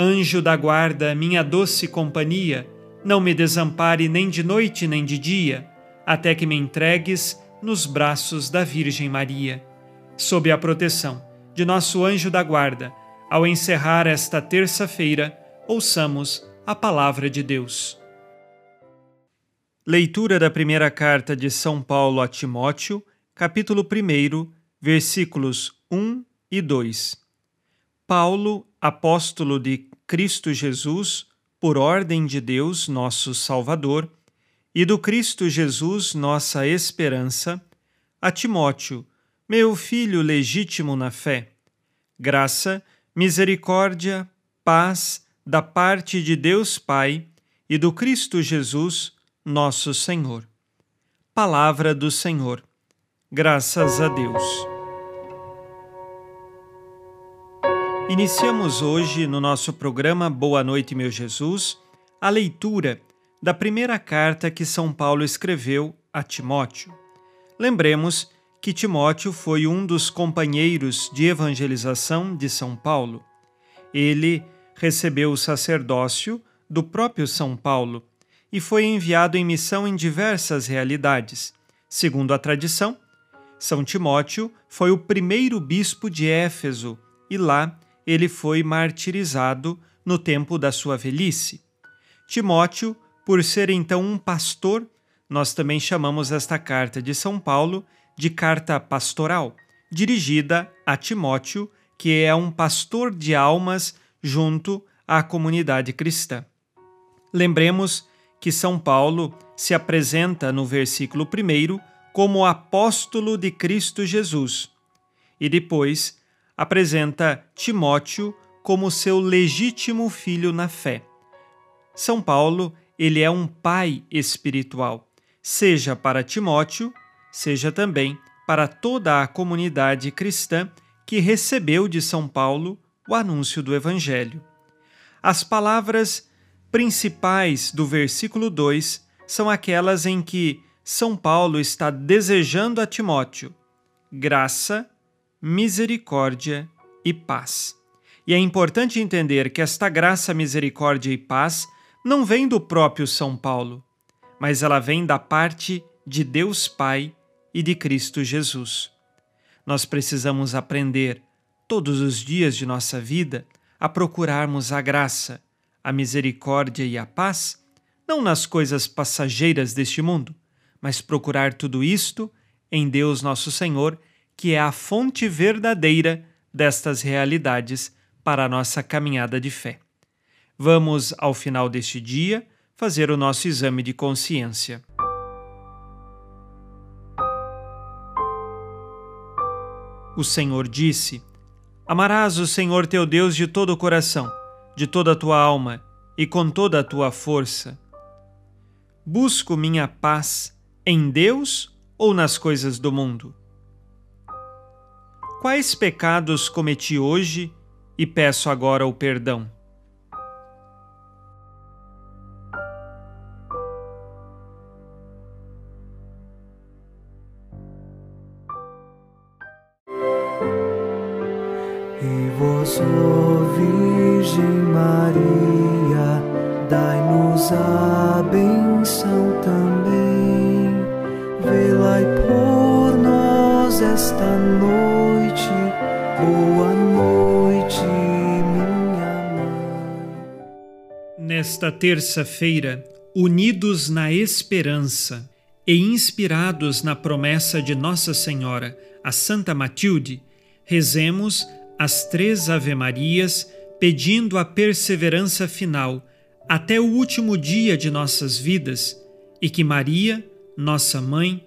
Anjo da guarda, minha doce companhia, não me desampare nem de noite nem de dia, até que me entregues nos braços da Virgem Maria. Sob a proteção de nosso anjo da guarda, ao encerrar esta terça-feira, ouçamos a palavra de Deus. Leitura da primeira carta de São Paulo a Timóteo, capítulo 1, versículos 1 e 2. Paulo, apóstolo de Cristo Jesus, por ordem de Deus, nosso Salvador, e do Cristo Jesus, nossa esperança, a Timóteo, meu filho legítimo na fé, graça, misericórdia, paz da parte de Deus Pai e do Cristo Jesus, nosso Senhor. Palavra do Senhor. Graças a Deus. Iniciamos hoje no nosso programa Boa Noite, meu Jesus, a leitura da primeira carta que São Paulo escreveu a Timóteo. Lembremos que Timóteo foi um dos companheiros de evangelização de São Paulo. Ele recebeu o sacerdócio do próprio São Paulo e foi enviado em missão em diversas realidades. Segundo a tradição, São Timóteo foi o primeiro bispo de Éfeso e lá ele foi martirizado no tempo da sua velhice. Timóteo, por ser então um pastor, nós também chamamos esta carta de São Paulo de carta pastoral, dirigida a Timóteo, que é um pastor de almas junto à comunidade cristã. Lembremos que São Paulo se apresenta no versículo 1 como apóstolo de Cristo Jesus e depois apresenta Timóteo como seu legítimo filho na fé. São Paulo, ele é um pai espiritual, seja para Timóteo, seja também para toda a comunidade cristã que recebeu de São Paulo o anúncio do Evangelho. As palavras principais do versículo 2 são aquelas em que São Paulo está desejando a Timóteo graça, misericórdia e paz. E é importante entender que esta graça, misericórdia e paz não vem do próprio São Paulo, mas ela vem da parte de Deus Pai e de Cristo Jesus. Nós precisamos aprender, todos os dias de nossa vida, a procurarmos a graça, a misericórdia e a paz, não nas coisas passageiras deste mundo, mas procurar tudo isto em Deus Nosso Senhor que é a fonte verdadeira destas realidades para a nossa caminhada de fé. Vamos, ao final deste dia, fazer o nosso exame de consciência. O Senhor disse: Amarás o Senhor teu Deus de todo o coração, de toda a tua alma e com toda a tua força. Busco minha paz em Deus ou nas coisas do mundo? Quais pecados cometi hoje e peço agora o perdão? E vós, Virgem Maria, dai-nos a benção também, velai por esta noite. Boa noite, minha mãe. Nesta terça-feira, unidos na esperança e inspirados na promessa de Nossa Senhora, a Santa Matilde, rezemos as três Ave-Marias pedindo a perseverança final até o último dia de nossas vidas e que Maria, nossa mãe,